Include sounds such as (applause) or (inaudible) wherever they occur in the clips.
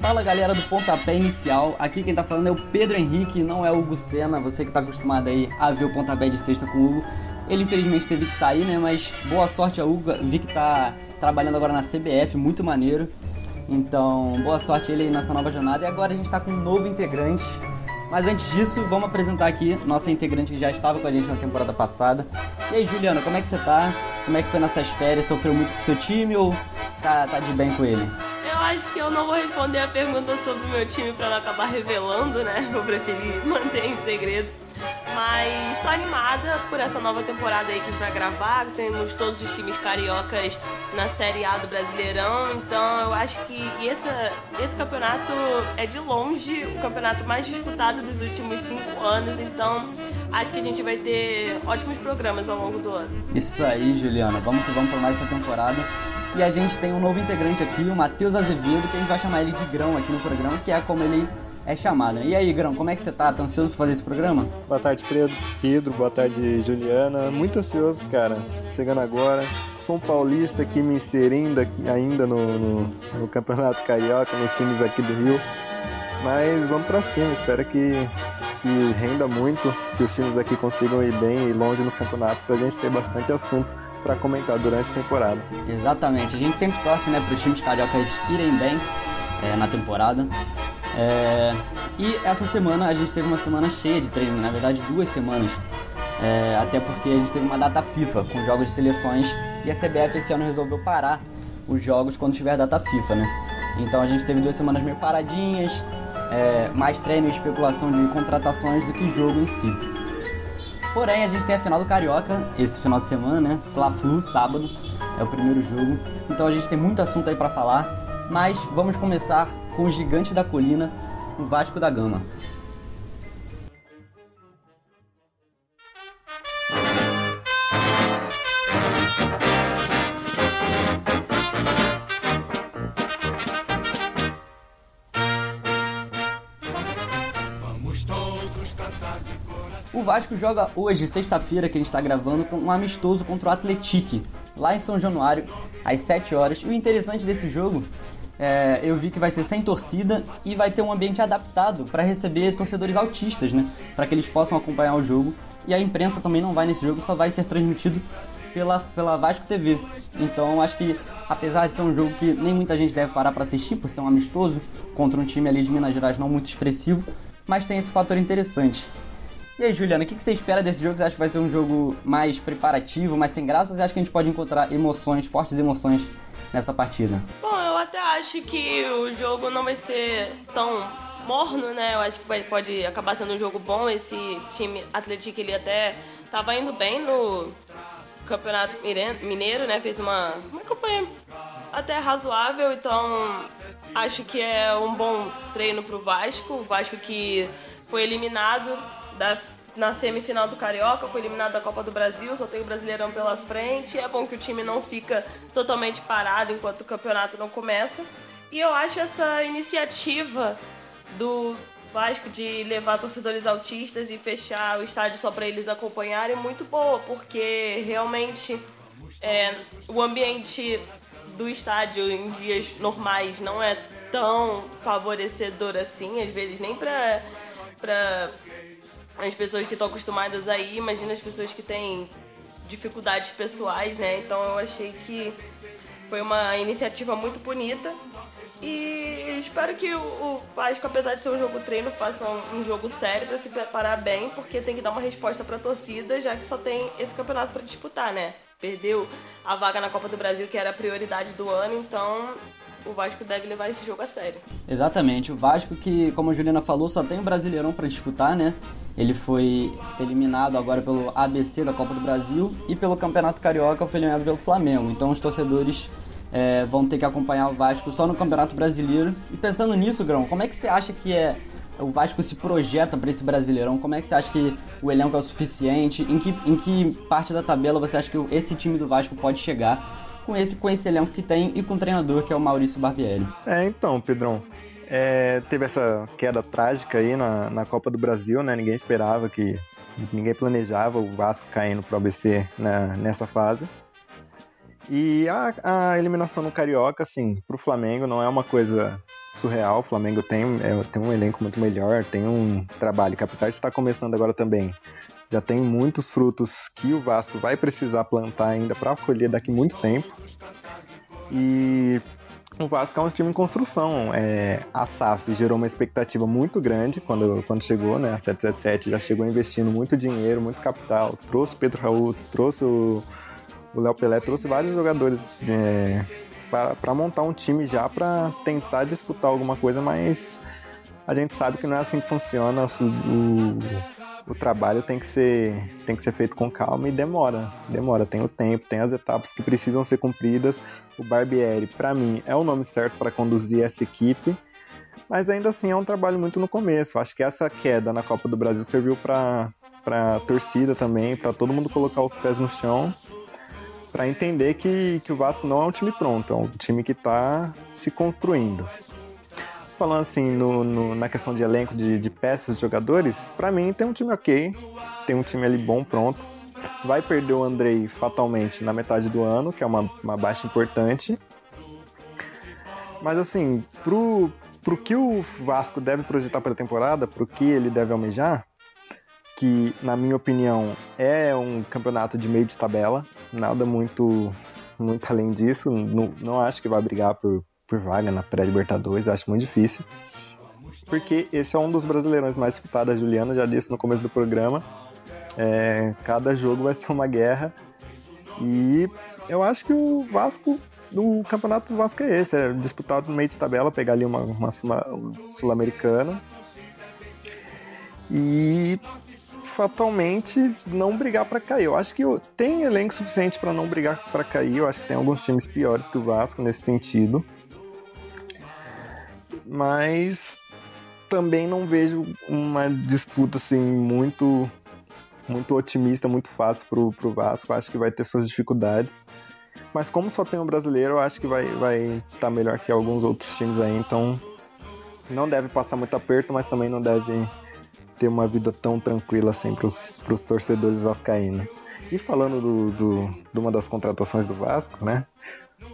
Fala galera do Pontapé Inicial, aqui quem tá falando é o Pedro Henrique, não é o Hugo Senna, você que tá acostumado aí a ver o Pontapé de sexta com o Hugo. Ele infelizmente teve que sair, né, mas boa sorte a Hugo, vi que tá trabalhando agora na CBF, muito maneiro. Então, boa sorte ele aí nessa nova jornada. E agora a gente tá com um novo integrante. Mas antes disso, vamos apresentar aqui nossa integrante que já estava com a gente na temporada passada. E aí, Juliana, como é que você tá? Como é que foi nessas férias? Sofreu muito com seu time ou tá, tá de bem com ele? Eu acho que eu não vou responder a pergunta sobre o meu time para não acabar revelando, né? Vou preferir (laughs) manter em segredo. Mas estou animada por essa nova temporada aí que a gente vai gravar. Temos todos os times cariocas na Série A do Brasileirão. Então eu acho que esse, esse campeonato é de longe o campeonato mais disputado dos últimos cinco anos. Então acho que a gente vai ter ótimos programas ao longo do ano. Isso aí, Juliana. Vamos que vamos para mais essa temporada. E a gente tem um novo integrante aqui, o Matheus Azevedo, que a gente vai chamar ele de Grão aqui no programa, que é como ele é chamado. Né? E aí, Grão, como é que você tá? Tá ansioso pra fazer esse programa? Boa tarde, Pedro. Boa tarde, Juliana. Muito ansioso, cara. Chegando agora. Sou um paulista aqui me inserindo ainda no, no, no Campeonato Carioca, nos times aqui do Rio. Mas vamos pra cima. Espero que, que renda muito, que os times daqui consigam ir bem e longe nos campeonatos pra gente ter bastante assunto para comentar durante a temporada. Exatamente, a gente sempre torce né, para os times cariocas irem bem é, na temporada. É, e essa semana a gente teve uma semana cheia de treino, na verdade duas semanas. É, até porque a gente teve uma data FIFA com jogos de seleções e a CBF esse ano resolveu parar os jogos quando tiver data FIFA, né? Então a gente teve duas semanas meio paradinhas, é, mais treino e especulação de contratações do que jogo em si. Porém, a gente tem a final do Carioca esse final de semana, né? Fla-Flu, sábado, é o primeiro jogo. Então a gente tem muito assunto aí para falar, mas vamos começar com o gigante da colina, o Vasco da Gama. O Vasco joga hoje, sexta-feira, que a gente está gravando, com um amistoso contra o Atletique, lá em São Januário, às 7 horas. E o interessante desse jogo é, eu vi que vai ser sem torcida e vai ter um ambiente adaptado para receber torcedores autistas, né? Para que eles possam acompanhar o jogo. E a imprensa também não vai nesse jogo, só vai ser transmitido pela, pela Vasco TV. Então acho que, apesar de ser um jogo que nem muita gente deve parar para assistir, por ser um amistoso, contra um time ali de Minas Gerais não muito expressivo, mas tem esse fator interessante. E aí, Juliana, o que você espera desse jogo? Você acha que vai ser um jogo mais preparativo, mais sem graça? Ou você acha que a gente pode encontrar emoções, fortes emoções nessa partida? Bom, eu até acho que o jogo não vai ser tão morno, né? Eu acho que vai, pode acabar sendo um jogo bom. Esse time Atlético ele até estava indo bem no Campeonato Mineiro, né? Fez uma, uma campanha até razoável, então acho que é um bom treino pro Vasco. O Vasco que foi eliminado da, na semifinal do Carioca, foi eliminado da Copa do Brasil, só tem o Brasileirão pela frente. É bom que o time não fica totalmente parado enquanto o campeonato não começa. E eu acho essa iniciativa do Vasco de levar torcedores autistas e fechar o estádio só para eles acompanharem muito boa, porque realmente é, o ambiente do estádio em dias normais não é tão favorecedor assim, às vezes nem para as pessoas que estão acostumadas aí, imagina as pessoas que têm dificuldades pessoais, né? Então eu achei que foi uma iniciativa muito bonita. E espero que o Vasco, apesar de ser um jogo treino, faça um, jogo sério para se preparar bem, porque tem que dar uma resposta para a torcida, já que só tem esse campeonato para disputar, né? Perdeu a vaga na Copa do Brasil, que era a prioridade do ano, então o Vasco deve levar esse jogo a sério. Exatamente, o Vasco que, como a Juliana falou, só tem o Brasileirão para disputar, né? Ele foi eliminado agora pelo ABC da Copa do Brasil e pelo Campeonato Carioca foi eliminado pelo Flamengo. Então os torcedores é, vão ter que acompanhar o Vasco só no Campeonato Brasileiro. E pensando nisso, Grão, como é que você acha que é o Vasco se projeta para esse Brasileirão? Como é que você acha que o elenco é o suficiente? Em que, em que parte da tabela você acha que esse time do Vasco pode chegar? Com esse, com elenco que tem e com o treinador que é o Maurício Barbieri. É, então, Pedrão. É, teve essa queda trágica aí na, na Copa do Brasil, né? Ninguém esperava que ninguém planejava o Vasco caindo pro ABC na, nessa fase. E a, a, eliminação no Carioca, assim, pro Flamengo não é uma coisa surreal. O Flamengo tem, é, tem um elenco muito melhor, tem um trabalho que apesar de estar começando agora também, já tem muitos frutos que o Vasco vai precisar plantar ainda para colher daqui muito tempo. E o Vasco é um time em construção. É, a SAF gerou uma expectativa muito grande quando, quando chegou, né? A 777 já chegou investindo muito dinheiro, muito capital. Trouxe Pedro Raul, trouxe o Léo Pelé, trouxe vários jogadores é, para montar um time já para tentar disputar alguma coisa, mas a gente sabe que não é assim que funciona. O, o trabalho tem que ser tem que ser feito com calma e demora, demora, tem o tempo, tem as etapas que precisam ser cumpridas. O Barbieri, para mim, é o nome certo para conduzir essa equipe, mas ainda assim é um trabalho muito no começo. Acho que essa queda na Copa do Brasil serviu para para torcida também, para todo mundo colocar os pés no chão, para entender que, que o Vasco não é um time pronto, é um time que está se construindo falando assim no, no, na questão de elenco de, de peças de jogadores, para mim tem um time ok, tem um time ali bom, pronto. Vai perder o Andrei fatalmente na metade do ano, que é uma, uma baixa importante. Mas assim, pro, pro que o Vasco deve projetar para a temporada, pro que ele deve almejar, que na minha opinião é um campeonato de meio de tabela, nada muito muito além disso, não, não acho que vai brigar por, por vaga na pré-Libertadores, acho muito difícil. Porque esse é um dos brasileirões mais disputados, a Juliana já disse no começo do programa. É, cada jogo vai ser uma guerra. E eu acho que o Vasco, o campeonato do Vasco é esse, é disputado no meio de tabela, pegar ali uma, uma, uma sul-americana. E fatalmente não brigar para cair. Eu acho que tem elenco suficiente para não brigar para cair. Eu acho que tem alguns times piores que o Vasco nesse sentido mas também não vejo uma disputa assim muito muito otimista, muito fácil pro, pro Vasco. Acho que vai ter suas dificuldades. Mas como só tem um brasileiro, eu acho que vai vai estar tá melhor que alguns outros times aí, então não deve passar muito aperto, mas também não deve ter uma vida tão tranquila assim pros, pros torcedores vascaínos. E falando do, do, de uma das contratações do Vasco, né?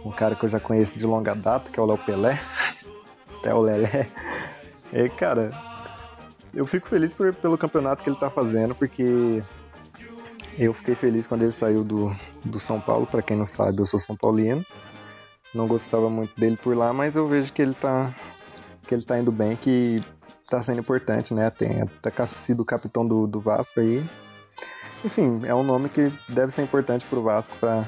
Um cara que eu já conheço de longa data, que é o Léo Pelé (laughs) até o Lelé. E, cara, eu fico feliz por, pelo campeonato que ele tá fazendo, porque eu fiquei feliz quando ele saiu do, do São Paulo. Para quem não sabe, eu sou São Paulino. Não gostava muito dele por lá, mas eu vejo que ele tá, que ele tá indo bem, que tá sendo importante, né? Tem até sido capitão do, do Vasco aí. Enfim, é um nome que deve ser importante pro Vasco para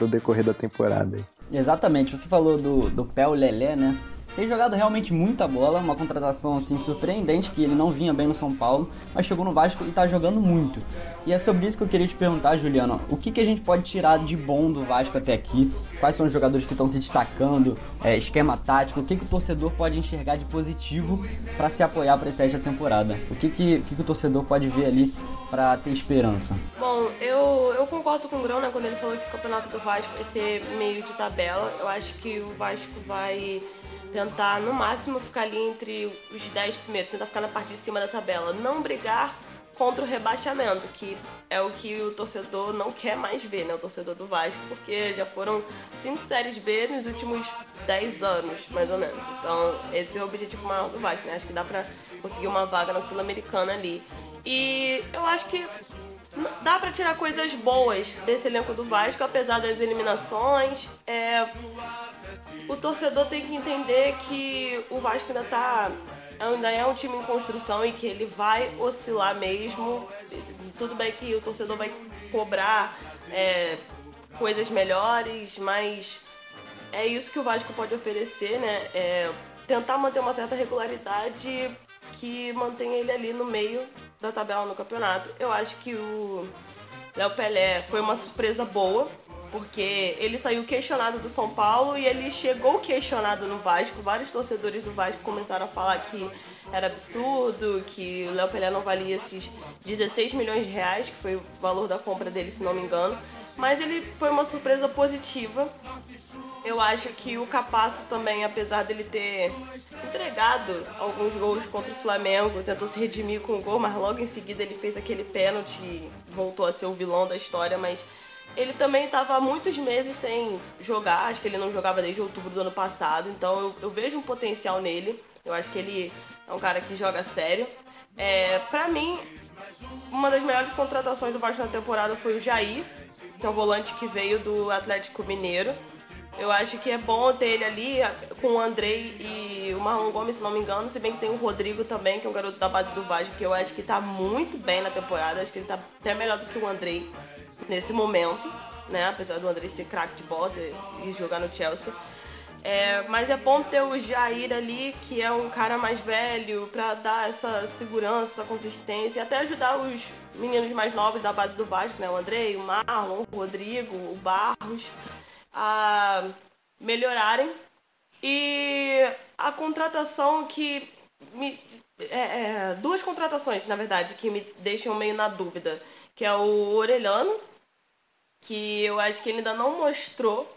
o decorrer da temporada aí. Exatamente, você falou do, do o Lelé, né? Tem jogado realmente muita bola, uma contratação assim surpreendente que ele não vinha bem no São Paulo, mas chegou no Vasco e tá jogando muito. E é sobre isso que eu queria te perguntar, Juliano, o que, que a gente pode tirar de bom do Vasco até aqui? Quais são os jogadores que estão se destacando? É, esquema tático? O que, que o torcedor pode enxergar de positivo para se apoiar para essa da temporada? O que, que, que, que o torcedor pode ver ali para ter esperança? Bom, eu, eu concordo com o Grão, né, quando ele falou que o campeonato do Vasco vai ser meio de tabela. Eu acho que o Vasco vai tentar no máximo ficar ali entre os 10 primeiros, tentar ficar na parte de cima da tabela, não brigar contra o rebaixamento, que é o que o torcedor não quer mais ver, né? O torcedor do Vasco, porque já foram cinco séries B nos últimos 10 anos, mais ou menos. Então, esse é o objetivo maior do Vasco, né? Acho que dá pra conseguir uma vaga na Sul-Americana ali. E eu acho que dá para tirar coisas boas desse elenco do Vasco, apesar das eliminações. É, o torcedor tem que entender que o Vasco ainda tá ainda é um time em construção e que ele vai oscilar mesmo. Tudo bem que o torcedor vai cobrar é, coisas melhores, mas é isso que o Vasco pode oferecer, né? É tentar manter uma certa regularidade que mantém ele ali no meio da tabela no campeonato. Eu acho que o Léo Pelé foi uma surpresa boa, porque ele saiu questionado do São Paulo e ele chegou questionado no Vasco. Vários torcedores do Vasco começaram a falar que era absurdo, que o Léo Pelé não valia esses 16 milhões de reais, que foi o valor da compra dele, se não me engano. mas ele foi uma surpresa positiva. Eu acho que o Capasso também, apesar dele ter entregado alguns gols contra o Flamengo, tentou se redimir com o gol, mas logo em seguida ele fez aquele pênalti e voltou a ser o vilão da história, mas ele também estava há muitos meses sem jogar, acho que ele não jogava desde outubro do ano passado, então eu, eu vejo um potencial nele. Eu acho que ele é um cara que joga sério. É, para mim, uma das melhores contratações do Vasco na temporada foi o Jair, que é o volante que veio do Atlético Mineiro. Eu acho que é bom ter ele ali com o Andrei e o Marlon Gomes, se não me engano, se bem que tem o Rodrigo também, que é um garoto da base do Vasco, que eu acho que tá muito bem na temporada, acho que ele tá até melhor do que o Andrei nesse momento, né? Apesar do Andrei ser craque de bola e jogar no Chelsea. É, mas é bom ter o Jair ali, que é um cara mais velho, para dar essa segurança, essa consistência e até ajudar os meninos mais novos da base do Vasco, né? O Andrei, o Marlon, o Rodrigo, o Barros, a melhorarem. E a contratação que me. É, é, duas contratações, na verdade, que me deixam meio na dúvida. Que é o Orelhano, que eu acho que ele ainda não mostrou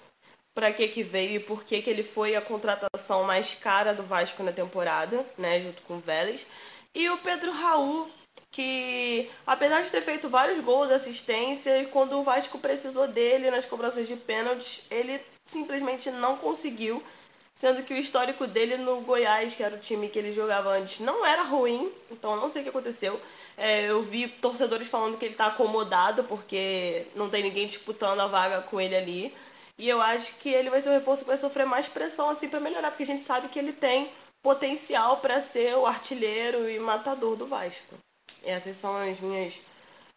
para que que veio e por que que ele foi a contratação mais cara do Vasco na temporada, né, junto com o Vélez. E o Pedro Raul, que apesar de ter feito vários gols, assistências, quando o Vasco precisou dele nas cobranças de pênaltis, ele simplesmente não conseguiu, sendo que o histórico dele no Goiás, que era o time que ele jogava antes, não era ruim, então não sei o que aconteceu. É, eu vi torcedores falando que ele está acomodado porque não tem ninguém disputando a vaga com ele ali. E eu acho que ele vai ser um reforço que vai sofrer mais pressão assim para melhorar, porque a gente sabe que ele tem potencial para ser o artilheiro e matador do Vasco. Essas são as minhas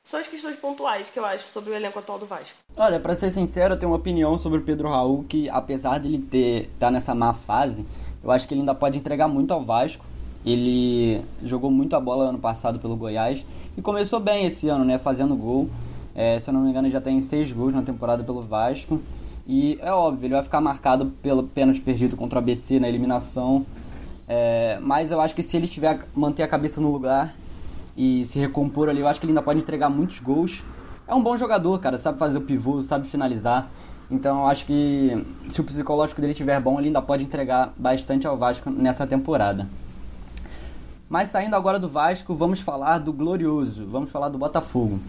são as questões pontuais que eu acho sobre o elenco atual do Vasco. Olha, para ser sincero, eu tenho uma opinião sobre o Pedro Raul que apesar dele ter tá nessa má fase, eu acho que ele ainda pode entregar muito ao Vasco. Ele jogou muito a bola ano passado pelo Goiás e começou bem esse ano, né, fazendo gol. É, se eu não me engano, já tem seis gols na temporada pelo Vasco. E é óbvio, ele vai ficar marcado pelo pênalti perdido contra o ABC na eliminação. É, mas eu acho que se ele tiver manter a cabeça no lugar e se recompor ali, eu acho que ele ainda pode entregar muitos gols. É um bom jogador, cara, sabe fazer o pivô, sabe finalizar. Então eu acho que se o psicológico dele estiver bom, ele ainda pode entregar bastante ao Vasco nessa temporada. Mas saindo agora do Vasco, vamos falar do glorioso, vamos falar do Botafogo.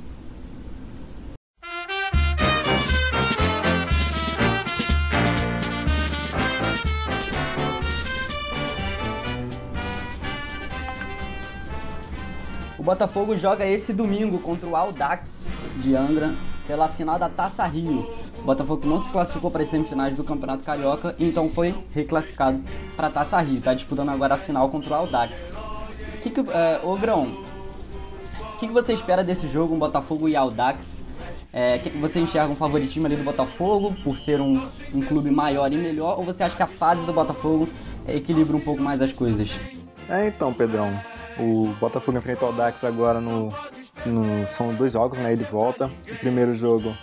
O Botafogo joga esse domingo contra o Aldax de Angra pela final da Taça Rio. O Botafogo não se classificou para as semifinais do Campeonato Carioca, então foi reclassificado para a Taça Rio. Está disputando agora a final contra o Aldax. Que que, é, ô Grão, o que, que você espera desse jogo, um Botafogo e Aldax? É, você enxerga um favoritismo ali do Botafogo por ser um, um clube maior e melhor, ou você acha que a fase do Botafogo equilibra um pouco mais as coisas? É, então, Pedrão, o Botafogo enfrenta o Audax agora no, no, São dois jogos, né? Ele volta. O primeiro jogo,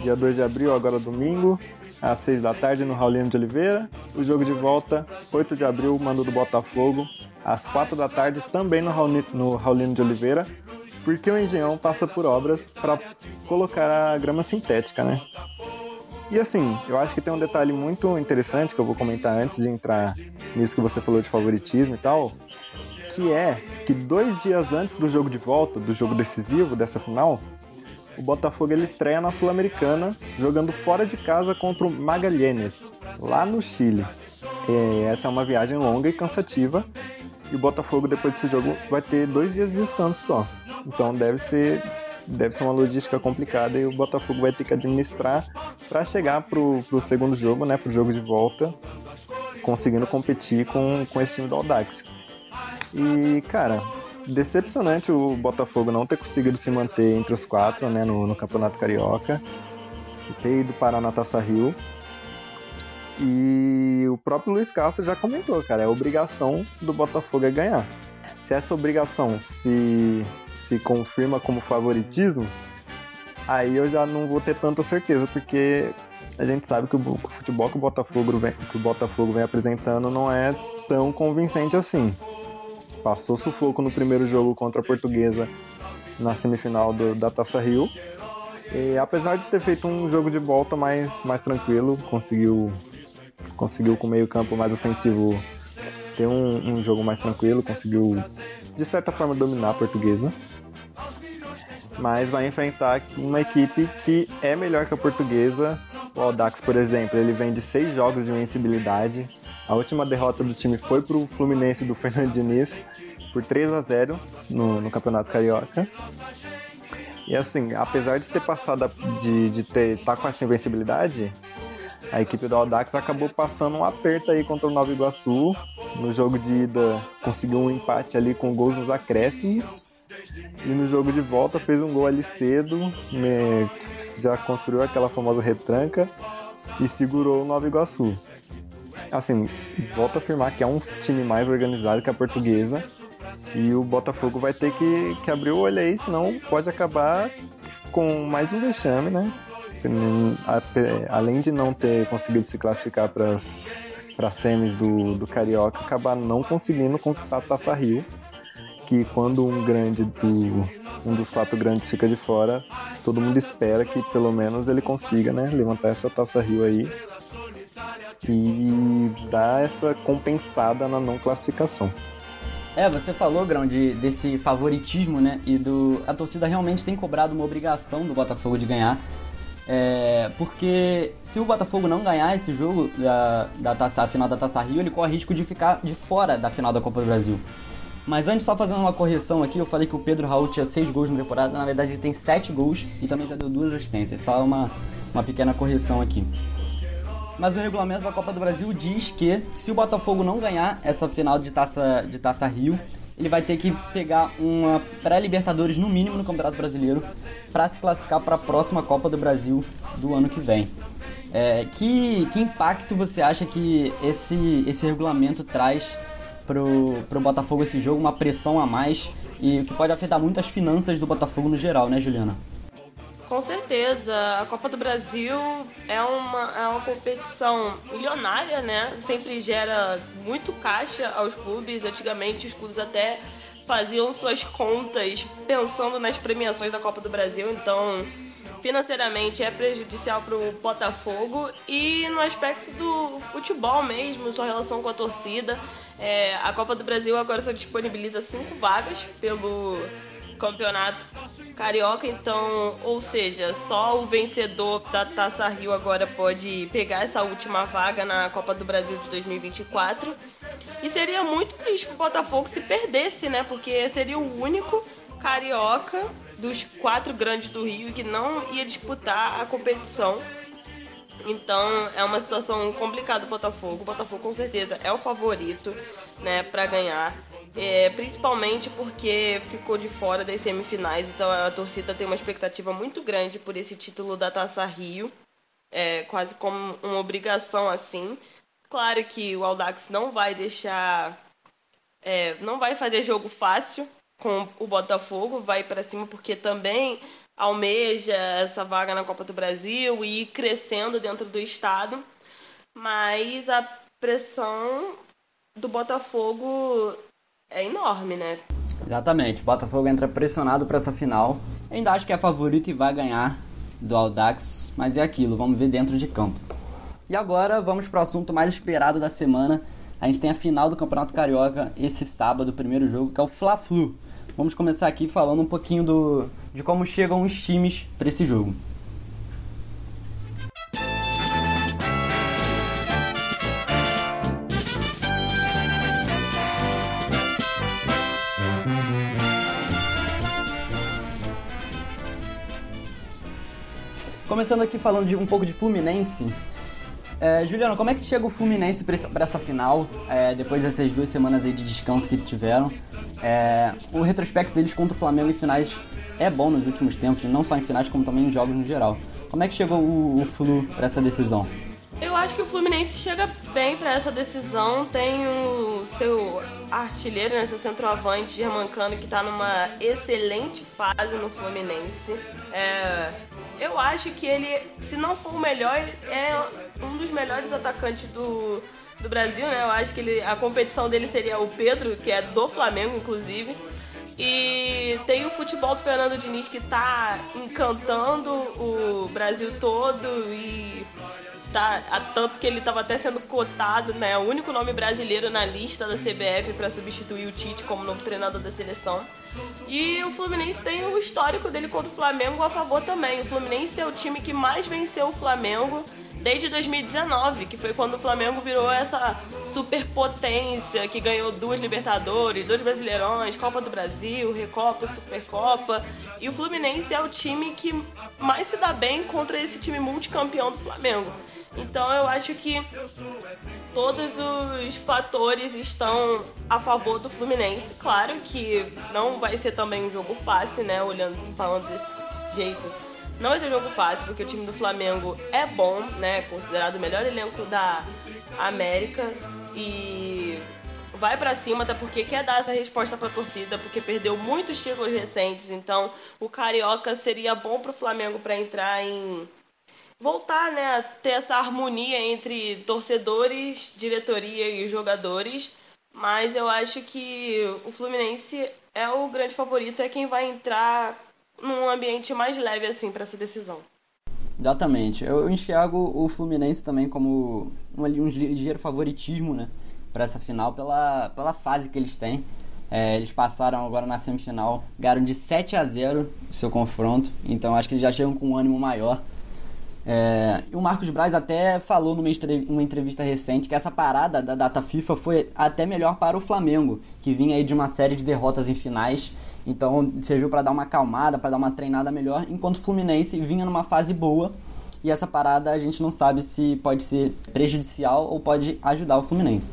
dia 2 de abril, agora domingo, às 6 da tarde, no Raulino de Oliveira. O jogo de volta, 8 de abril, mando do Botafogo, às 4 da tarde, também no Raulino, no Raulino de Oliveira. Porque o Engenhão passa por obras para colocar a grama sintética, né? E assim, eu acho que tem um detalhe muito interessante que eu vou comentar antes de entrar nisso que você falou de favoritismo e tal, que é que dois dias antes do jogo de volta, do jogo decisivo dessa final, o Botafogo ele estreia na Sul-Americana jogando fora de casa contra o Magalhães, lá no Chile. E essa é uma viagem longa e cansativa. E o Botafogo, depois desse jogo, vai ter dois dias de descanso só. Então deve ser, deve ser uma logística complicada e o Botafogo vai ter que administrar para chegar pro, pro segundo jogo, né, pro jogo de volta, conseguindo competir com, com esse time do Audax, e, cara, decepcionante o Botafogo não ter conseguido se manter entre os quatro, né, no, no Campeonato Carioca. E ter ido parar na Taça Rio. E o próprio Luiz Castro já comentou, cara, é obrigação do Botafogo é ganhar. Se essa obrigação se, se confirma como favoritismo, aí eu já não vou ter tanta certeza, porque a gente sabe que o, futebol que o Botafogo vem, que o Botafogo vem apresentando não é tão convincente assim. Passou sufoco no primeiro jogo contra a Portuguesa na semifinal do, da Taça Rio. E, apesar de ter feito um jogo de volta mais, mais tranquilo, conseguiu, conseguiu com o meio-campo mais ofensivo ter um, um, jogo mais tranquilo, conseguiu de certa forma dominar a portuguesa. Mas vai enfrentar uma equipe que é melhor que a portuguesa. O Audax, por exemplo, ele vem de seis jogos de invencibilidade. A última derrota do time foi para o Fluminense do Fernando Diniz por 3 a 0 no, no Campeonato Carioca. E assim, apesar de ter passado de, de ter tá com essa invencibilidade, a equipe do Audax acabou passando um aperto aí contra o Nova Iguaçu. No jogo de ida conseguiu um empate ali com gols nos acréscimos. E no jogo de volta fez um gol ali cedo, já construiu aquela famosa retranca e segurou o Nova Iguaçu. Assim, volto a afirmar que é um time mais organizado que a portuguesa e o Botafogo vai ter que, que abrir o olho aí, senão pode acabar com mais um vexame, né? Além de não ter conseguido se classificar para as semis do, do Carioca, acabar não conseguindo conquistar a Taça Rio. Que quando um grande do, um dos quatro grandes fica de fora, todo mundo espera que pelo menos ele consiga né, levantar essa Taça Rio aí e dar essa compensada na não classificação. É, você falou, Grão, de, desse favoritismo, né? E do. A torcida realmente tem cobrado uma obrigação do Botafogo de ganhar. É, porque se o Botafogo não ganhar esse jogo da, da taça, final da Taça Rio, ele corre risco de ficar de fora da final da Copa do Brasil. Mas antes, só fazendo uma correção aqui, eu falei que o Pedro Raul tinha 6 gols na temporada, na verdade ele tem 7 gols e também já deu duas assistências. Só uma, uma pequena correção aqui mas o regulamento da Copa do Brasil diz que se o Botafogo não ganhar essa final de Taça, de taça Rio, ele vai ter que pegar uma pré-Libertadores no mínimo no Campeonato Brasileiro para se classificar para a próxima Copa do Brasil do ano que vem. É, que, que impacto você acha que esse, esse regulamento traz pro, pro Botafogo esse jogo? Uma pressão a mais e que pode afetar muito as finanças do Botafogo no geral, né, Juliana? Com certeza, a Copa do Brasil é uma, é uma competição milionária, né? Sempre gera muito caixa aos clubes. Antigamente os clubes até faziam suas contas pensando nas premiações da Copa do Brasil, então financeiramente é prejudicial para o Botafogo e no aspecto do futebol mesmo, sua relação com a torcida. É, a Copa do Brasil agora só disponibiliza cinco vagas pelo campeonato carioca, então, ou seja, só o vencedor da Taça Rio agora pode pegar essa última vaga na Copa do Brasil de 2024. E seria muito triste pro Botafogo se perdesse, né? Porque seria o único carioca dos quatro grandes do Rio que não ia disputar a competição. Então é uma situação complicada Botafogo. O Botafogo com certeza é o favorito, né, para ganhar. É, principalmente porque ficou de fora das semifinais, então a torcida tem uma expectativa muito grande por esse título da Taça Rio, é, quase como uma obrigação assim. Claro que o Audax não vai deixar, é, não vai fazer jogo fácil com o Botafogo, vai para cima porque também almeja essa vaga na Copa do Brasil e ir crescendo dentro do estado, mas a pressão do Botafogo é enorme, né? Exatamente. O Botafogo entra pressionado para essa final. ainda acho que é favorito e vai ganhar do Audax, mas é aquilo, vamos ver dentro de campo. E agora vamos para o assunto mais esperado da semana. A gente tem a final do Campeonato Carioca esse sábado, o primeiro jogo, que é o Fla-Flu. Vamos começar aqui falando um pouquinho do, de como chegam os times para esse jogo. Começando aqui falando de um pouco de Fluminense. É, Juliano, como é que chega o Fluminense para essa final, é, depois dessas duas semanas aí de descanso que tiveram? É, o retrospecto deles contra o Flamengo em finais é bom nos últimos tempos, não só em finais, como também em jogos no geral. Como é que chegou o, o Flu para essa decisão? Eu acho que o Fluminense chega bem para essa decisão. Tem o seu artilheiro, né, seu centroavante, Germancano, que está numa excelente fase no Fluminense. É, eu acho que ele, se não for o melhor, é um dos melhores atacantes do, do Brasil, né? Eu acho que ele, a competição dele seria o Pedro, que é do Flamengo, inclusive. E tem o futebol do Fernando Diniz que tá encantando o Brasil todo e tá tanto que ele estava até sendo cotado, né, o único nome brasileiro na lista da CBF para substituir o Tite como novo treinador da seleção. E o Fluminense tem o histórico dele contra o Flamengo a favor também. O Fluminense é o time que mais venceu o Flamengo desde 2019, que foi quando o Flamengo virou essa superpotência que ganhou duas Libertadores, dois Brasileirões, Copa do Brasil, Recopa, Supercopa. E o Fluminense é o time que mais se dá bem contra esse time multicampeão do Flamengo. Então eu acho que todos os fatores estão a favor do Fluminense. Claro que não vai ser também um jogo fácil, né? Olhando, falando desse jeito. Não vai ser um jogo fácil, porque o time do Flamengo é bom, né? Considerado o melhor elenco da América. E vai para cima, até porque quer dar essa resposta para torcida, porque perdeu muitos títulos recentes. Então, o Carioca seria bom para o Flamengo para entrar em voltar, né, a ter essa harmonia entre torcedores, diretoria e jogadores. Mas eu acho que o Fluminense é o grande favorito, é quem vai entrar num ambiente mais leve assim para essa decisão. Exatamente. Eu enxergo o Fluminense também como um, um ligeiro favoritismo, né, para essa final pela, pela fase que eles têm. É, eles passaram agora na semifinal, ganharam de 7 a 0 o seu confronto, então acho que eles já chegam com um ânimo maior. É, o Marcos Braz até falou numa entrevista recente que essa parada da data FIFA foi até melhor para o Flamengo, que vinha aí de uma série de derrotas em finais, então serviu para dar uma acalmada, para dar uma treinada melhor, enquanto o Fluminense vinha numa fase boa e essa parada a gente não sabe se pode ser prejudicial ou pode ajudar o Fluminense.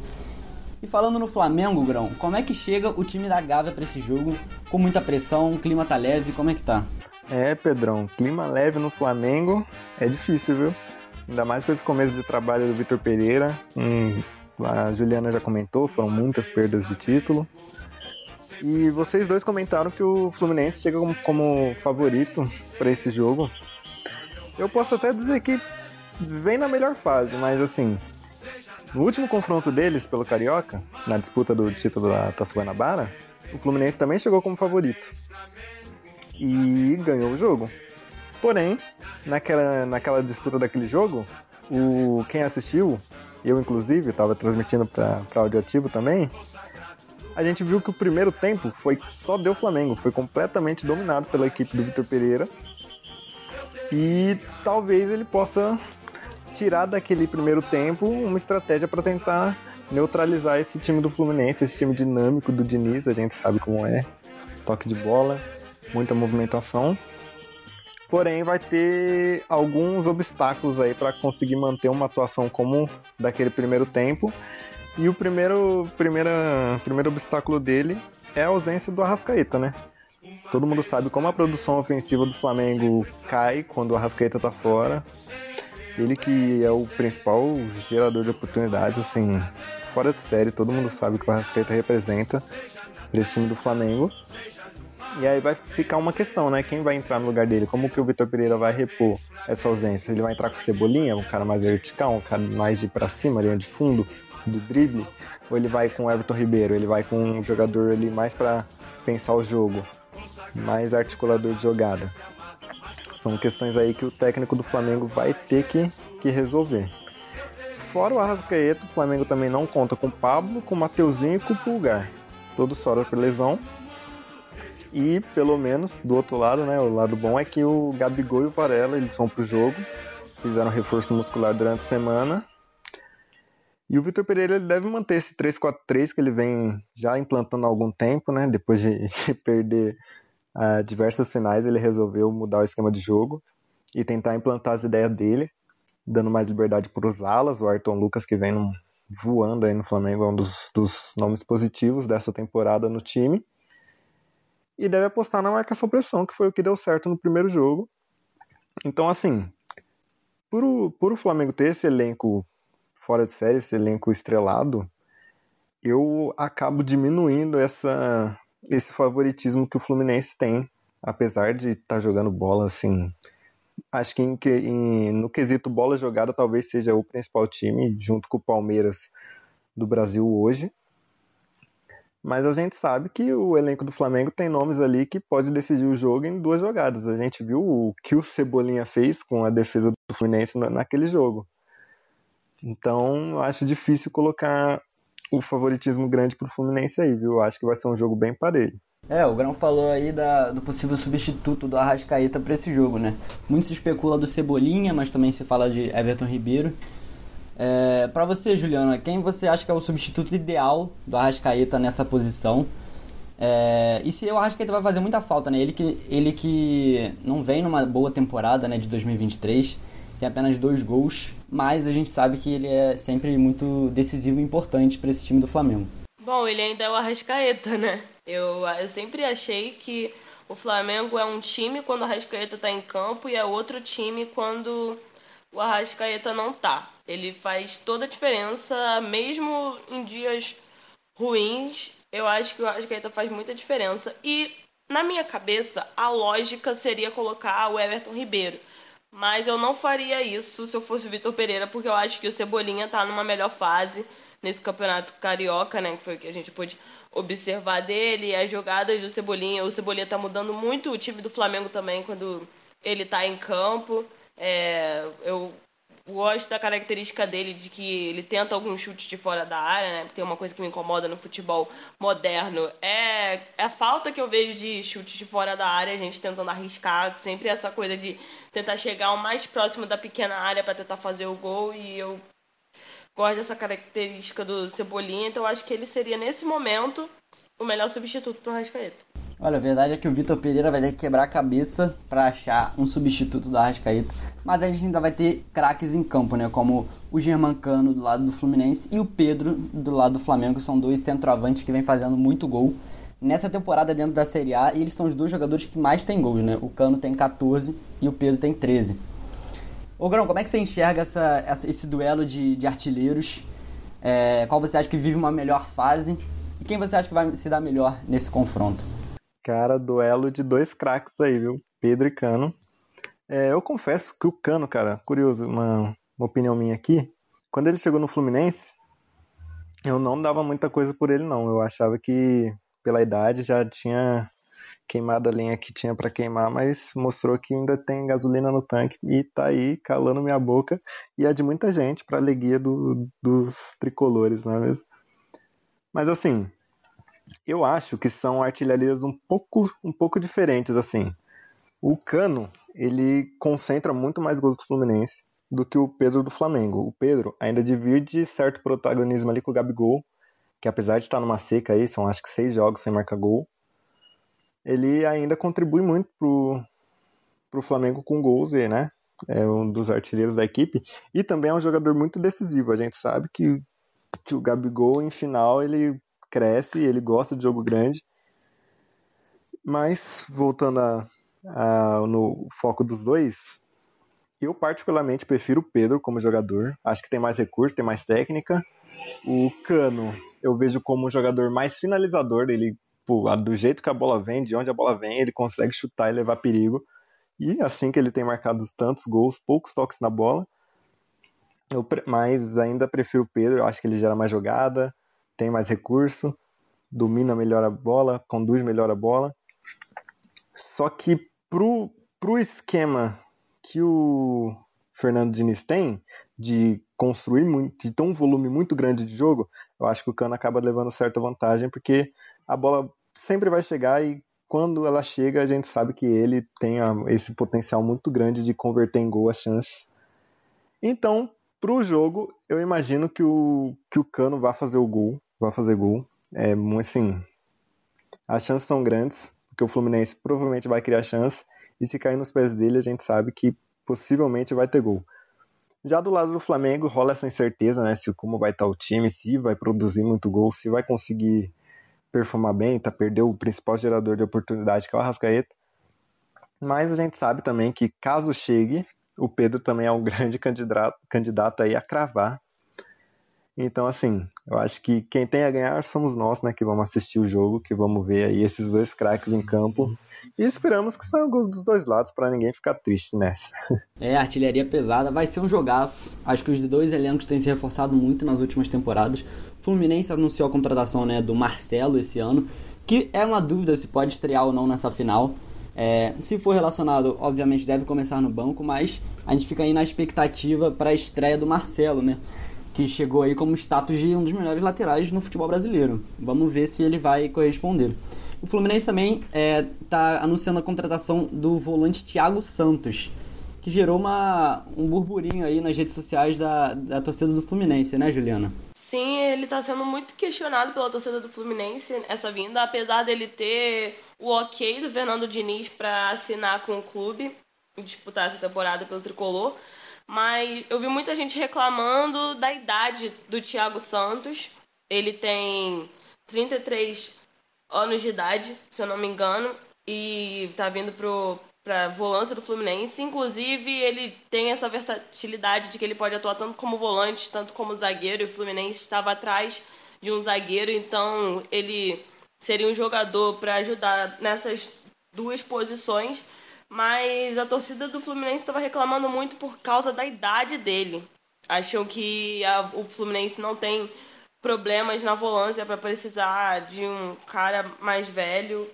E falando no Flamengo, Grão, como é que chega o time da Gávea para esse jogo? Com muita pressão, o clima tá leve, como é que tá? É, Pedrão, clima leve no Flamengo é difícil, viu? Ainda mais com esse começo de trabalho do Vitor Pereira. Hum, a Juliana já comentou, foram muitas perdas de título. E vocês dois comentaram que o Fluminense chega como, como favorito para esse jogo. Eu posso até dizer que vem na melhor fase, mas assim, no último confronto deles pelo Carioca, na disputa do título da Taça Guanabara, o Fluminense também chegou como favorito e ganhou o jogo. Porém, naquela, naquela disputa daquele jogo, o, quem assistiu, eu inclusive, estava transmitindo para audioativo também, a gente viu que o primeiro tempo foi só deu Flamengo, foi completamente dominado pela equipe do Vitor Pereira. E talvez ele possa tirar daquele primeiro tempo uma estratégia para tentar neutralizar esse time do Fluminense, esse time dinâmico do Diniz, a gente sabe como é, toque de bola, muita movimentação. Porém, vai ter alguns obstáculos aí para conseguir manter uma atuação como daquele primeiro tempo. E o primeiro, primeira, primeiro obstáculo dele é a ausência do Arrascaeta, né? Todo mundo sabe como a produção ofensiva do Flamengo cai quando o Arrascaeta tá fora. Ele que é o principal gerador de oportunidades, assim, fora de série, todo mundo sabe que o Arrascaeta representa esse time do Flamengo. E aí vai ficar uma questão, né? Quem vai entrar no lugar dele? Como que o Vitor Pereira vai repor essa ausência? Ele vai entrar com Cebolinha, um cara mais vertical, um cara mais de para cima, linha de fundo, do drible? Ou ele vai com o Everton Ribeiro? Ele vai com um jogador ali mais para pensar o jogo, mais articulador de jogada? São questões aí que o técnico do Flamengo vai ter que, que resolver. Fora o Arrascaeta, o Flamengo também não conta com o Pablo, com o Mateuzinho e com o Pulgar. Todos fora por lesão. E, pelo menos, do outro lado, né, o lado bom é que o Gabigol e o Varela, eles vão pro jogo, fizeram reforço muscular durante a semana. E o Vitor Pereira ele deve manter esse 3-4-3 que ele vem já implantando há algum tempo, né? Depois de, (laughs) de perder uh, diversas finais, ele resolveu mudar o esquema de jogo e tentar implantar as ideias dele, dando mais liberdade para os alas. O Ayrton Lucas, que vem num, voando aí no Flamengo, é um dos, dos nomes positivos dessa temporada no time e deve apostar na marcação-pressão, que foi o que deu certo no primeiro jogo. Então, assim, por o, por o Flamengo ter esse elenco fora de série, esse elenco estrelado, eu acabo diminuindo essa, esse favoritismo que o Fluminense tem, apesar de estar tá jogando bola assim. Acho que em, em, no quesito bola jogada talvez seja o principal time, junto com o Palmeiras do Brasil hoje. Mas a gente sabe que o elenco do Flamengo tem nomes ali que pode decidir o jogo em duas jogadas. A gente viu o que o Cebolinha fez com a defesa do Fluminense naquele jogo. Então, acho difícil colocar o favoritismo grande pro Fluminense aí, viu? Eu acho que vai ser um jogo bem parelho. É, o Grão falou aí da, do possível substituto do Arrascaeta para esse jogo, né? Muito se especula do Cebolinha, mas também se fala de Everton Ribeiro. É, para você, Juliana, quem você acha que é o substituto ideal do Arrascaeta nessa posição? É, e se o Arrascaeta vai fazer muita falta, né? Ele que, ele que não vem numa boa temporada né, de 2023, tem apenas dois gols, mas a gente sabe que ele é sempre muito decisivo e importante para esse time do Flamengo. Bom, ele ainda é o Arrascaeta, né? Eu, eu sempre achei que o Flamengo é um time quando o Arrascaeta está em campo e é outro time quando o Arrascaeta não tá. Ele faz toda a diferença, mesmo em dias ruins. Eu acho que o Arrascaeta faz muita diferença. E na minha cabeça, a lógica seria colocar o Everton Ribeiro. Mas eu não faria isso se eu fosse o Vitor Pereira, porque eu acho que o Cebolinha tá numa melhor fase nesse campeonato carioca, né? Que foi o que a gente pôde observar dele, as jogadas do Cebolinha. O Cebolinha tá mudando muito o time do Flamengo também quando ele tá em campo. É, eu gosto da característica dele de que ele tenta alguns chutes de fora da área, né? Tem uma coisa que me incomoda no futebol moderno é, é a falta que eu vejo de chutes de fora da área, a gente tentando arriscar, sempre essa coisa de tentar chegar o mais próximo da pequena área para tentar fazer o gol e eu gosto dessa característica do Cebolinha, então acho que ele seria, nesse momento, o melhor substituto pro Arrascaeta. Olha, a verdade é que o Vitor Pereira vai ter que quebrar a cabeça para achar um substituto do Arrascaeta, mas a gente ainda vai ter craques em campo, né? Como o Germancano do lado do Fluminense e o Pedro do lado do Flamengo, que são dois centroavantes que vem fazendo muito gol nessa temporada dentro da Série A, e eles são os dois jogadores que mais têm gols, né? O Cano tem 14 e o Pedro tem 13. Ô Grão, como é que você enxerga essa, essa esse duelo de, de artilheiros? É, qual você acha que vive uma melhor fase? E quem você acha que vai se dar melhor nesse confronto? Cara, duelo de dois craques aí, viu? Pedro e Cano. É, eu confesso que o Cano, cara, curioso, uma, uma opinião minha aqui, quando ele chegou no Fluminense, eu não dava muita coisa por ele, não. Eu achava que, pela idade, já tinha queimada a linha que tinha para queimar, mas mostrou que ainda tem gasolina no tanque e tá aí calando minha boca e é de muita gente, para alegria do, dos tricolores, não é mesmo? Mas assim, eu acho que são artilharias um pouco, um pouco diferentes assim. O Cano, ele concentra muito mais gols do Fluminense do que o Pedro do Flamengo. O Pedro ainda divide certo protagonismo ali com o Gabigol, que apesar de estar numa seca aí, são acho que seis jogos sem marcar gol, ele ainda contribui muito pro, pro Flamengo com gols, né? É um dos artilheiros da equipe. E também é um jogador muito decisivo. A gente sabe que, que o Gabigol, em final, ele cresce, ele gosta de jogo grande. Mas, voltando a, a, no foco dos dois, eu particularmente prefiro o Pedro como jogador. Acho que tem mais recurso, tem mais técnica. O Cano eu vejo como um jogador mais finalizador. Ele tipo, do jeito que a bola vem, de onde a bola vem, ele consegue chutar e levar perigo. E assim que ele tem marcado tantos gols, poucos toques na bola. Eu, mas ainda prefiro o Pedro, eu acho que ele gera mais jogada, tem mais recurso, domina melhor a bola, conduz melhor a bola. Só que pro, pro esquema que o Fernando Diniz tem, de construir muito, de ter um volume muito grande de jogo, eu acho que o Cano acaba levando certa vantagem, porque a bola sempre vai chegar e quando ela chega, a gente sabe que ele tem esse potencial muito grande de converter em gol as chances. Então, pro jogo, eu imagino que o, que o Cano vai fazer o gol, vai fazer gol. É, assim, as chances são grandes, porque o Fluminense provavelmente vai criar chance, e se cair nos pés dele, a gente sabe que possivelmente vai ter gol. Já do lado do Flamengo, rola essa incerteza, né, se como vai estar o time, se vai produzir muito gol, se vai conseguir performar bem, tá perdeu o principal gerador de oportunidade que é o Arrascaeta. Mas a gente sabe também que caso chegue, o Pedro também é um (laughs) grande candidato, candidato aí a cravar. Então, assim, eu acho que quem tem a ganhar somos nós, né, que vamos assistir o jogo, que vamos ver aí esses dois craques em campo. E esperamos que saiam gols dos dois lados para ninguém ficar triste nessa. É, artilharia pesada, vai ser um jogaço. Acho que os dois elencos têm se reforçado muito nas últimas temporadas. Fluminense anunciou a contratação né, do Marcelo esse ano, que é uma dúvida se pode estrear ou não nessa final. É, se for relacionado, obviamente deve começar no banco, mas a gente fica aí na expectativa para a estreia do Marcelo, né? Que chegou aí como status de um dos melhores laterais no futebol brasileiro. Vamos ver se ele vai corresponder. O Fluminense também está é, tá anunciando a contratação do volante Thiago Santos, que gerou uma, um burburinho aí nas redes sociais da, da torcida do Fluminense, né, Juliana? Sim, ele está sendo muito questionado pela torcida do Fluminense essa vinda, apesar dele ter o ok do Fernando Diniz para assinar com o clube e disputar essa temporada pelo tricolor. Mas eu vi muita gente reclamando da idade do Thiago Santos. Ele tem 33 anos de idade, se eu não me engano, e está vindo pro, para volância do Fluminense. Inclusive, ele tem essa versatilidade de que ele pode atuar tanto como volante, tanto como zagueiro, e o Fluminense estava atrás de um zagueiro, então ele seria um jogador para ajudar nessas duas posições. Mas a torcida do Fluminense estava reclamando muito por causa da idade dele. Acham que a, o Fluminense não tem problemas na volância para precisar de um cara mais velho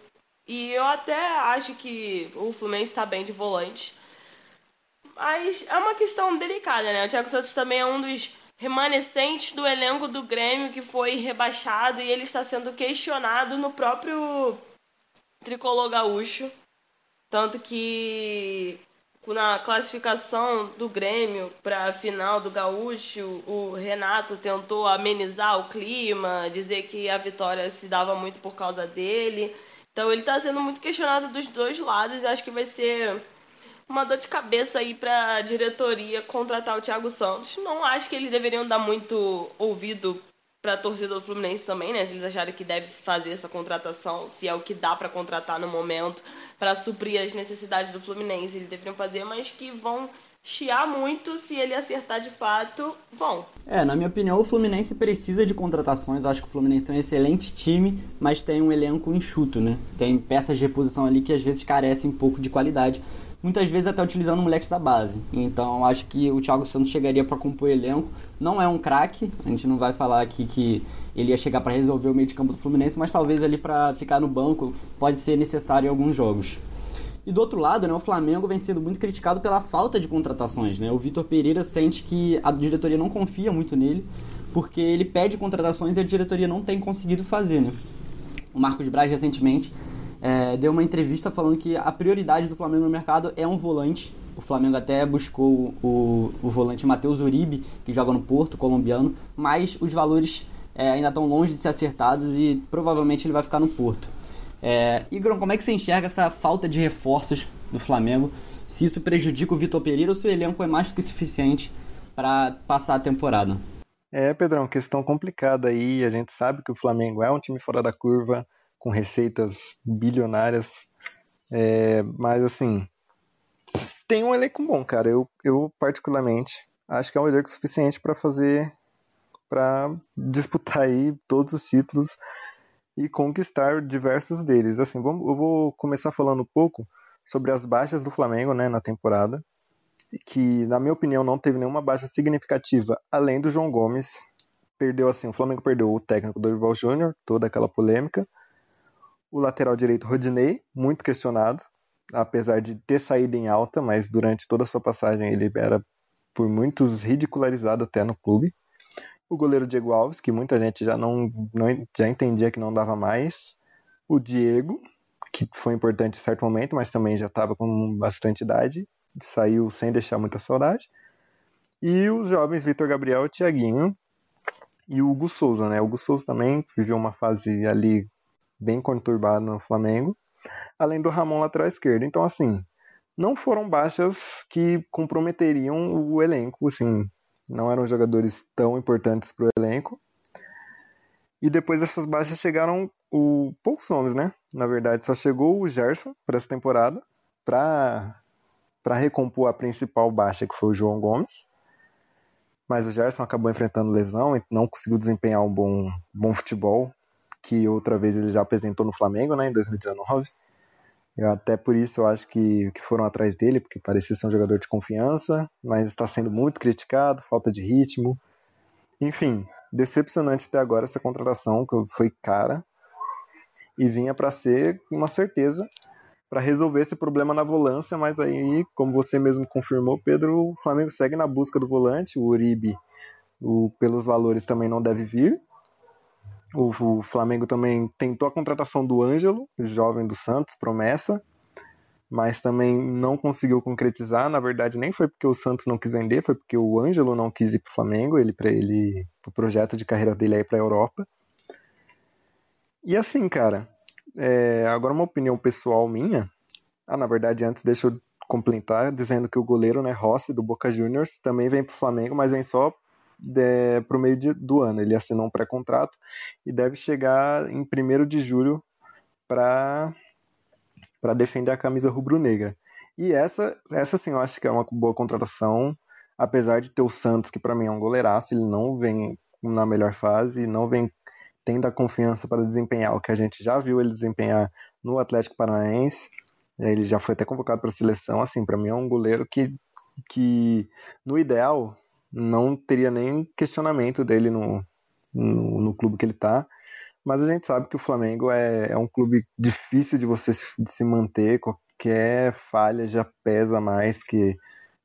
e eu até acho que o Fluminense está bem de volante. Mas é uma questão delicada, né? O Thiago Santos também é um dos remanescentes do elenco do Grêmio que foi rebaixado e ele está sendo questionado no próprio tricolor gaúcho. Tanto que na classificação do Grêmio para a final do Gaúcho, o Renato tentou amenizar o clima, dizer que a vitória se dava muito por causa dele. Então ele está sendo muito questionado dos dois lados e acho que vai ser uma dor de cabeça aí para a diretoria contratar o Thiago Santos. Não acho que eles deveriam dar muito ouvido para a torcida do Fluminense também, né? Se eles acharem que deve fazer essa contratação, se é o que dá para contratar no momento para suprir as necessidades do Fluminense, eles deveriam fazer, mas que vão chiar muito se ele acertar de fato, vão. É, na minha opinião, o Fluminense precisa de contratações. Eu acho que o Fluminense é um excelente time, mas tem um elenco enxuto, né? Tem peças de reposição ali que às vezes carecem um pouco de qualidade. Muitas vezes até utilizando moleques da base. Então acho que o Thiago Santos chegaria para compor o elenco. Não é um craque, a gente não vai falar aqui que ele ia chegar para resolver o meio de campo do Fluminense, mas talvez ali para ficar no banco pode ser necessário em alguns jogos. E do outro lado, né, o Flamengo vem sendo muito criticado pela falta de contratações. Né? O Vitor Pereira sente que a diretoria não confia muito nele, porque ele pede contratações e a diretoria não tem conseguido fazer. Né? O Marcos Braz recentemente é, deu uma entrevista falando que a prioridade do Flamengo no mercado é um volante. O Flamengo até buscou o, o volante Matheus Uribe, que joga no Porto, colombiano, mas os valores é, ainda estão longe de ser acertados e provavelmente ele vai ficar no Porto. É, Igor, como é que você enxerga essa falta de reforços do Flamengo? Se isso prejudica o Vitor Pereira ou se o elenco é mais do que suficiente para passar a temporada? É, Pedrão, questão complicada aí. A gente sabe que o Flamengo é um time fora da curva, com receitas bilionárias. É, mas, assim, tem um elenco bom, cara. Eu, eu particularmente, acho que é um elenco suficiente para fazer. para disputar aí todos os títulos e conquistar diversos deles. Assim, vamos, eu vou começar falando um pouco sobre as baixas do Flamengo né, na temporada, que na minha opinião não teve nenhuma baixa significativa, além do João Gomes. Perdeu assim, o Flamengo perdeu o técnico Dorival Júnior, toda aquela polêmica. O lateral direito Rodinei, muito questionado, apesar de ter saído em alta, mas durante toda a sua passagem ele era por muitos ridicularizado até no clube. O goleiro Diego Alves, que muita gente já não, não já entendia que não dava mais, o Diego, que foi importante em certo momento, mas também já estava com bastante idade, saiu sem deixar muita saudade, e os jovens Vitor Gabriel, Thiaguinho e o Hugo Souza, né? O Hugo Souza também viveu uma fase ali bem conturbada no Flamengo, além do Ramon lateral esquerdo. Então, assim, não foram baixas que comprometeriam o elenco, assim, não eram jogadores tão importantes para o elenco. E depois dessas baixas chegaram o poucos nomes, né? Na verdade, só chegou o Gerson para essa temporada para para recompor a principal baixa que foi o João Gomes. Mas o Gerson acabou enfrentando lesão e não conseguiu desempenhar um bom, bom futebol que outra vez ele já apresentou no Flamengo, né, em 2019. Eu, até por isso eu acho que, que foram atrás dele, porque parecia ser um jogador de confiança, mas está sendo muito criticado, falta de ritmo. Enfim, decepcionante até agora essa contratação, que foi cara, e vinha para ser uma certeza para resolver esse problema na volância, mas aí, como você mesmo confirmou, Pedro, o Flamengo segue na busca do volante, o Uribe, o, pelos valores, também não deve vir. O, o Flamengo também tentou a contratação do Ângelo, jovem do Santos, promessa, mas também não conseguiu concretizar. Na verdade, nem foi porque o Santos não quis vender, foi porque o Ângelo não quis ir para o Flamengo, ele para ele, o projeto de carreira dele é ir para a Europa. E assim, cara, é, agora uma opinião pessoal minha. Ah, na verdade, antes deixa eu complementar dizendo que o goleiro, né, Rossi do Boca Juniors, também vem para o Flamengo, mas vem só para o meio de, do ano. Ele assinou um pré-contrato e deve chegar em 1 de julho para para defender a camisa rubro-negra. E essa, essa sim, eu acho que é uma boa contratação, apesar de ter o Santos, que para mim é um goleiraço, ele não vem na melhor fase, não vem tendo a confiança para desempenhar o que a gente já viu ele desempenhar no Atlético Paranaense. Ele já foi até convocado para a seleção. Assim, para mim é um goleiro que, que, no ideal, não teria nem questionamento dele no, no, no clube que ele está mas a gente sabe que o Flamengo é, é um clube difícil de você se, de se manter, qualquer falha já pesa mais, porque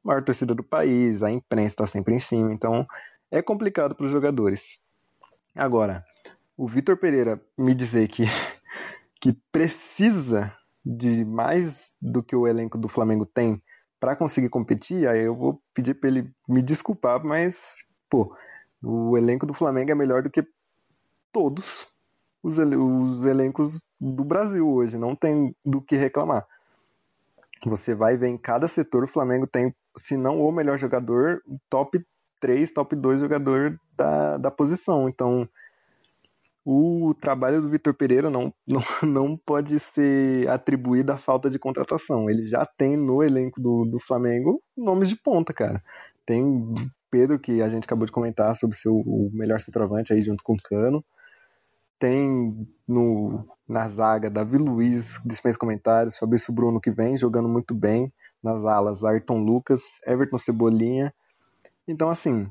a maior torcida do país, a imprensa está sempre em cima, então é complicado para os jogadores. Agora, o Vitor Pereira me dizer que, (laughs) que precisa de mais do que o elenco do Flamengo tem para conseguir competir, aí eu vou pedir para ele me desculpar, mas, pô, o elenco do Flamengo é melhor do que todos os, os elencos do Brasil hoje, não tem do que reclamar. Você vai ver em cada setor, o Flamengo tem, se não o melhor jogador, top 3, top 2 jogador da, da posição. Então, o trabalho do Vitor Pereira não, (laughs) não, não pode ser atribuído à falta de contratação. Ele já tem no elenco do, do Flamengo nomes de ponta, cara. Tem Pedro, que a gente acabou de comentar sobre ser o melhor centroavante aí junto com o Cano. Tem no, na zaga Davi Luiz, dispensa comentários, Fabrício Bruno que vem jogando muito bem. Nas alas, Ayrton Lucas, Everton Cebolinha. Então, assim,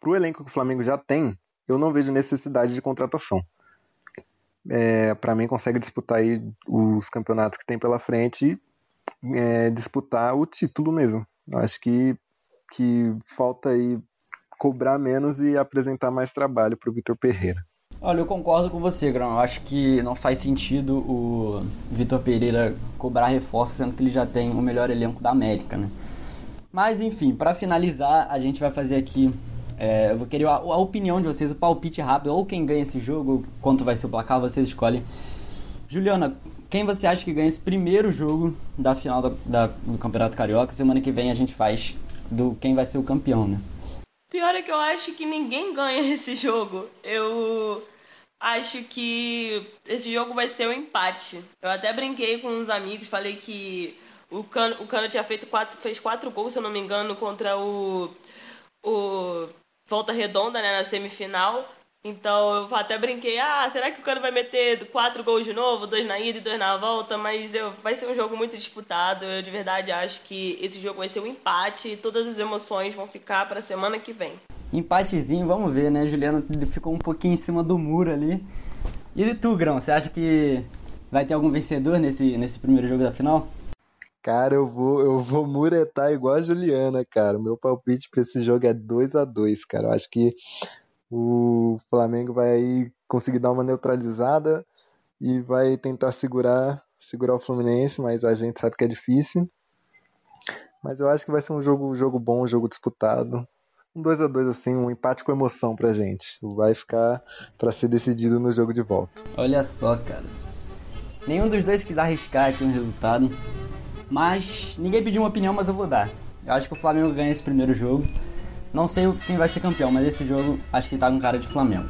pro elenco que o Flamengo já tem, eu não vejo necessidade de contratação. É, para mim, consegue disputar aí os campeonatos que tem pela frente e é, disputar o título mesmo. Acho que, que falta aí cobrar menos e apresentar mais trabalho para o Vitor Pereira. Olha, eu concordo com você, Grão. Eu acho que não faz sentido o Vitor Pereira cobrar reforço, sendo que ele já tem o melhor elenco da América, né? Mas, enfim, para finalizar, a gente vai fazer aqui. É, eu vou querer a, a, opinião de vocês, o palpite rápido, ou quem ganha esse jogo, quanto vai ser o placar, vocês escolhem. Juliana, quem você acha que ganha esse primeiro jogo da final da, da, do Campeonato Carioca? Semana que vem a gente faz do quem vai ser o campeão, né? Pior é que eu acho que ninguém ganha (laughs) esse jogo. Eu acho que esse jogo vai ser um empate. Eu até brinquei com uns amigos, falei que o Cano, o Cano tinha feito quatro, fez quatro gols, se eu não me engano, contra o, o Volta Redonda, né, na semifinal. Então eu até brinquei, ah, será que o Cano vai meter quatro gols de novo, dois na ida e dois na volta? Mas eu, vai ser um jogo muito disputado. Eu de verdade acho que esse jogo vai ser um empate e todas as emoções vão ficar para a semana que vem. Empatezinho, vamos ver, né? Juliana ficou um pouquinho em cima do muro ali. E tu, Grão, você acha que vai ter algum vencedor nesse, nesse primeiro jogo da final? Cara, eu vou, eu vou muretar igual a Juliana, cara. Meu palpite para esse jogo é 2 a 2 cara. Eu acho que o Flamengo vai conseguir dar uma neutralizada e vai tentar segurar, segurar o Fluminense, mas a gente sabe que é difícil. Mas eu acho que vai ser um jogo, jogo bom, um jogo disputado. Um 2 a 2 assim, um empate com emoção pra gente. Vai ficar para ser decidido no jogo de volta. Olha só, cara. Nenhum dos dois quis arriscar aqui um resultado. Mas ninguém pediu uma opinião, mas eu vou dar. Eu acho que o Flamengo ganha esse primeiro jogo. Não sei quem vai ser campeão, mas esse jogo acho que tá com cara de Flamengo.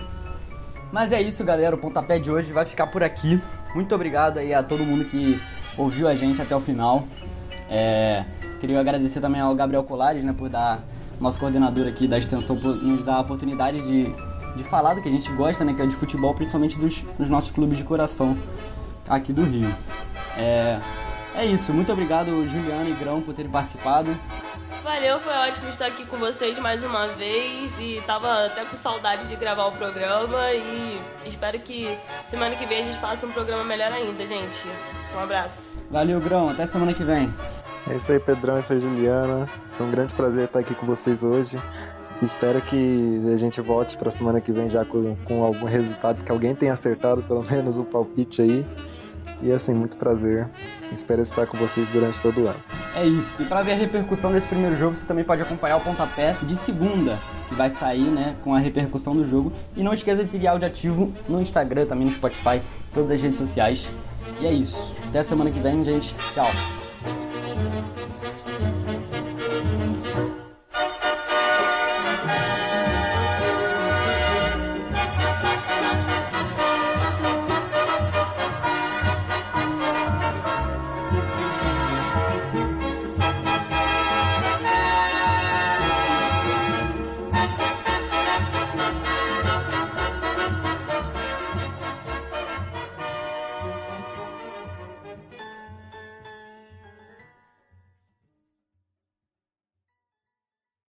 Mas é isso, galera. O pontapé de hoje vai ficar por aqui. Muito obrigado aí a todo mundo que ouviu a gente até o final. É, queria agradecer também ao Gabriel Colares, né, por dar nosso coordenador aqui da extensão, por nos dar a oportunidade de, de falar do que a gente gosta, né, que é de futebol, principalmente dos, dos nossos clubes de coração aqui do Rio. É, é isso. Muito obrigado, Juliano e Grão, por terem participado. Valeu, foi ótimo estar aqui com vocês mais uma vez e tava até com saudade de gravar o programa e espero que semana que vem a gente faça um programa melhor ainda, gente. Um abraço. Valeu, Grão. Até semana que vem. É isso aí, Pedrão. É isso aí, Juliana. Foi um grande prazer estar aqui com vocês hoje. Espero que a gente volte para semana que vem já com, com algum resultado, que alguém tenha acertado pelo menos o palpite aí. E assim, muito prazer. Espero estar com vocês durante todo o ano. É isso. E para ver a repercussão desse primeiro jogo, você também pode acompanhar o pontapé de segunda, que vai sair, né, com a repercussão do jogo. E não esqueça de seguir Áudio Ativo no Instagram, também no Spotify, todas as redes sociais. E é isso. Até a semana que vem, gente. Tchau.